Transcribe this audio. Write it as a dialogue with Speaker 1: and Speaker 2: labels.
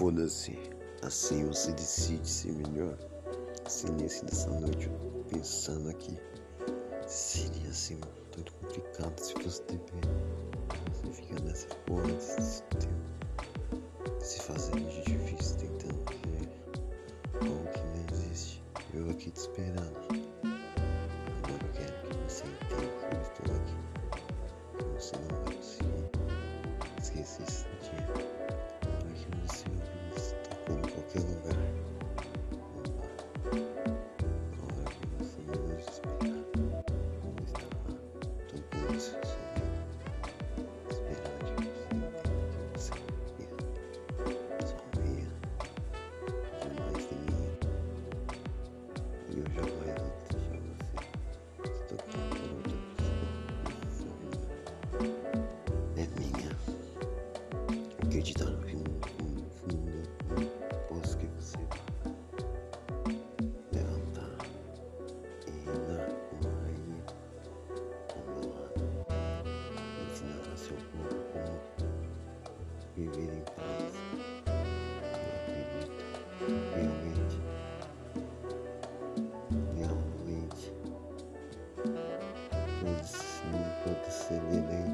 Speaker 1: Foda-se. Assim você decide ser melhor. Silêncio dessa noite, pensando aqui. Seria assim muito complicado se fosse TV. Você fica nessa porra desse tempo. Se fazer de difícil tentando ver algo que não existe. Eu aqui te esperando. Agora eu quero que você entenda que eu estou aqui. Você não vai conseguir esquecer esse dia. Seu ouvido. Esperando que viver em paz. Eu acredito realmente, realmente, todos ceder nem ideia.